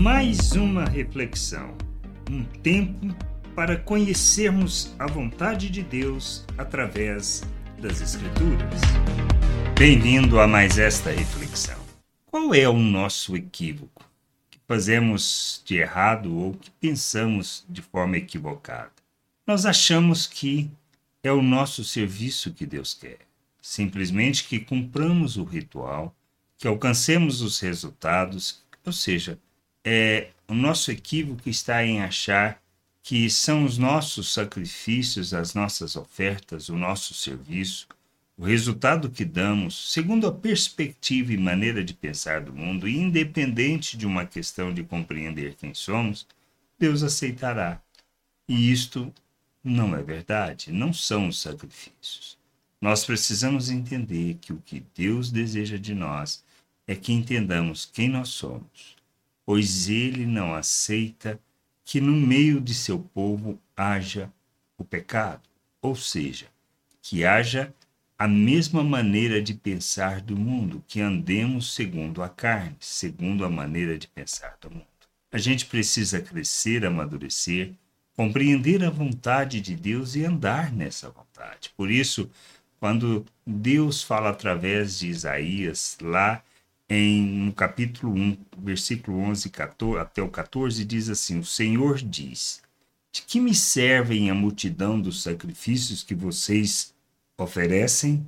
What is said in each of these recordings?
Mais uma reflexão, um tempo para conhecermos a vontade de Deus através das Escrituras. Bem-vindo a mais esta reflexão. Qual é o nosso equívoco? Que fazemos de errado ou que pensamos de forma equivocada? Nós achamos que é o nosso serviço que Deus quer. Simplesmente que cumpramos o ritual, que alcancemos os resultados, ou seja, é, o nosso equívoco está em achar que são os nossos sacrifícios, as nossas ofertas, o nosso serviço, o resultado que damos, segundo a perspectiva e maneira de pensar do mundo, independente de uma questão de compreender quem somos, Deus aceitará. E isto não é verdade, não são os sacrifícios. Nós precisamos entender que o que Deus deseja de nós é que entendamos quem nós somos, pois Ele não aceita que no meio de seu povo haja o pecado, ou seja, que haja a mesma maneira de pensar do mundo, que andemos segundo a carne, segundo a maneira de pensar do mundo. A gente precisa crescer, amadurecer, compreender a vontade de Deus e andar nessa vontade. Por isso, quando Deus fala através de Isaías, lá em, no capítulo 1, versículo 11 14, até o 14, diz assim: O Senhor diz: De que me servem a multidão dos sacrifícios que vocês oferecem?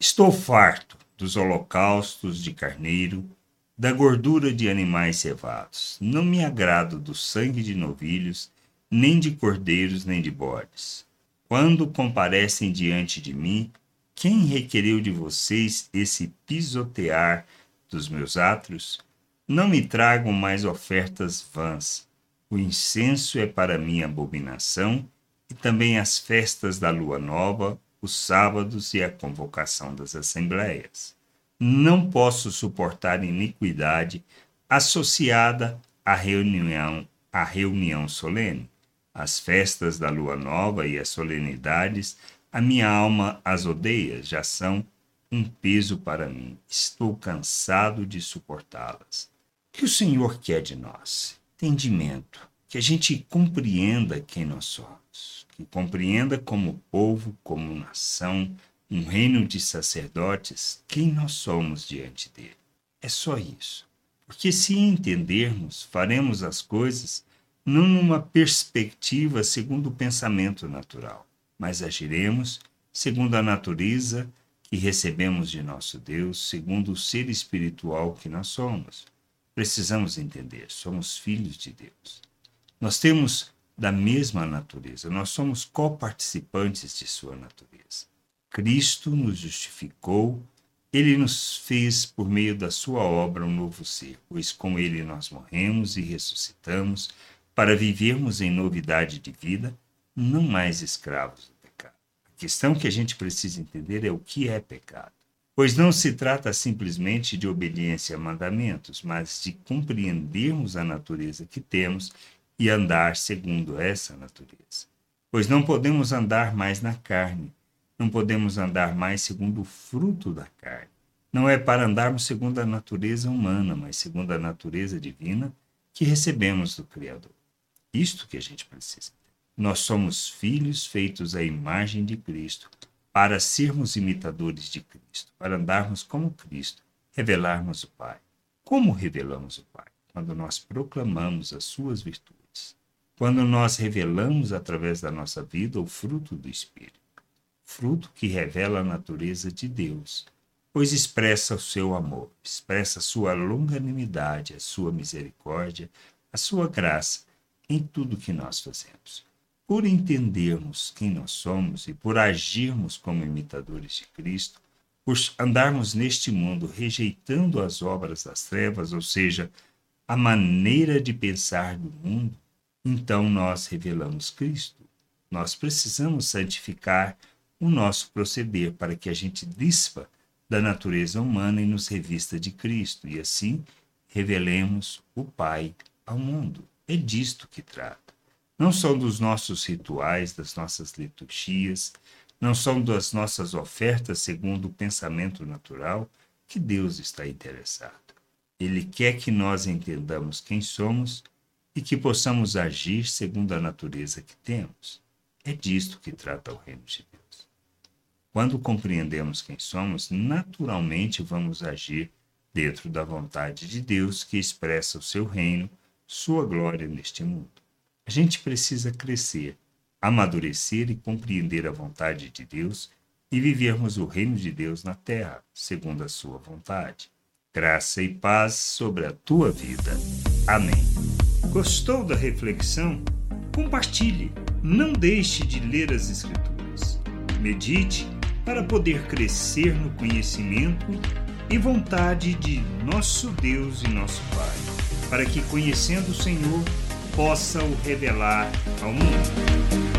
Estou farto dos holocaustos de carneiro, da gordura de animais cevados. Não me agrado do sangue de novilhos nem de cordeiros, nem de bodes. Quando comparecem diante de mim, quem requereu de vocês esse pisotear dos meus átrios? Não me tragam mais ofertas vãs. O incenso é para mim abominação, e também as festas da lua nova, os sábados e a convocação das assembleias. Não posso suportar iniquidade associada à reunião, à reunião solene as festas da lua nova e as solenidades, a minha alma as odeia, já são um peso para mim. Estou cansado de suportá-las. O que o Senhor quer de nós? Entendimento. Que a gente compreenda quem nós somos. Que compreenda como povo, como nação, um reino de sacerdotes, quem nós somos diante dele. É só isso. Porque se entendermos, faremos as coisas não numa perspectiva segundo o pensamento natural, mas agiremos segundo a natureza que recebemos de nosso Deus, segundo o ser espiritual que nós somos. Precisamos entender, somos filhos de Deus. Nós temos da mesma natureza, nós somos coparticipantes de sua natureza. Cristo nos justificou, ele nos fez por meio da sua obra um novo ser, pois com ele nós morremos e ressuscitamos para vivermos em novidade de vida, não mais escravos questão que a gente precisa entender é o que é pecado. Pois não se trata simplesmente de obediência a mandamentos, mas de compreendermos a natureza que temos e andar segundo essa natureza. Pois não podemos andar mais na carne, não podemos andar mais segundo o fruto da carne. Não é para andarmos segundo a natureza humana, mas segundo a natureza divina que recebemos do Criador. Isto que a gente precisa. Nós somos filhos feitos à imagem de Cristo, para sermos imitadores de Cristo, para andarmos como Cristo, revelarmos o Pai. Como revelamos o Pai? Quando nós proclamamos as suas virtudes. Quando nós revelamos através da nossa vida o fruto do Espírito. Fruto que revela a natureza de Deus, pois expressa o seu amor, expressa a sua longanimidade, a sua misericórdia, a sua graça em tudo que nós fazemos. Por entendermos quem nós somos e por agirmos como imitadores de Cristo, por andarmos neste mundo rejeitando as obras das trevas, ou seja, a maneira de pensar do mundo, então nós revelamos Cristo. Nós precisamos santificar o nosso proceder para que a gente dispa da natureza humana e nos revista de Cristo, e assim revelemos o Pai ao mundo. É disto que trata. Não são dos nossos rituais, das nossas liturgias, não são das nossas ofertas segundo o pensamento natural que Deus está interessado. Ele quer que nós entendamos quem somos e que possamos agir segundo a natureza que temos. É disto que trata o reino de Deus. Quando compreendemos quem somos, naturalmente vamos agir dentro da vontade de Deus que expressa o seu reino, sua glória neste mundo. A gente precisa crescer, amadurecer e compreender a vontade de Deus e vivermos o reino de Deus na terra, segundo a sua vontade. Graça e paz sobre a tua vida. Amém. Gostou da reflexão? Compartilhe. Não deixe de ler as Escrituras. Medite para poder crescer no conhecimento e vontade de nosso Deus e nosso Pai, para que, conhecendo o Senhor, possa o revelar ao mundo.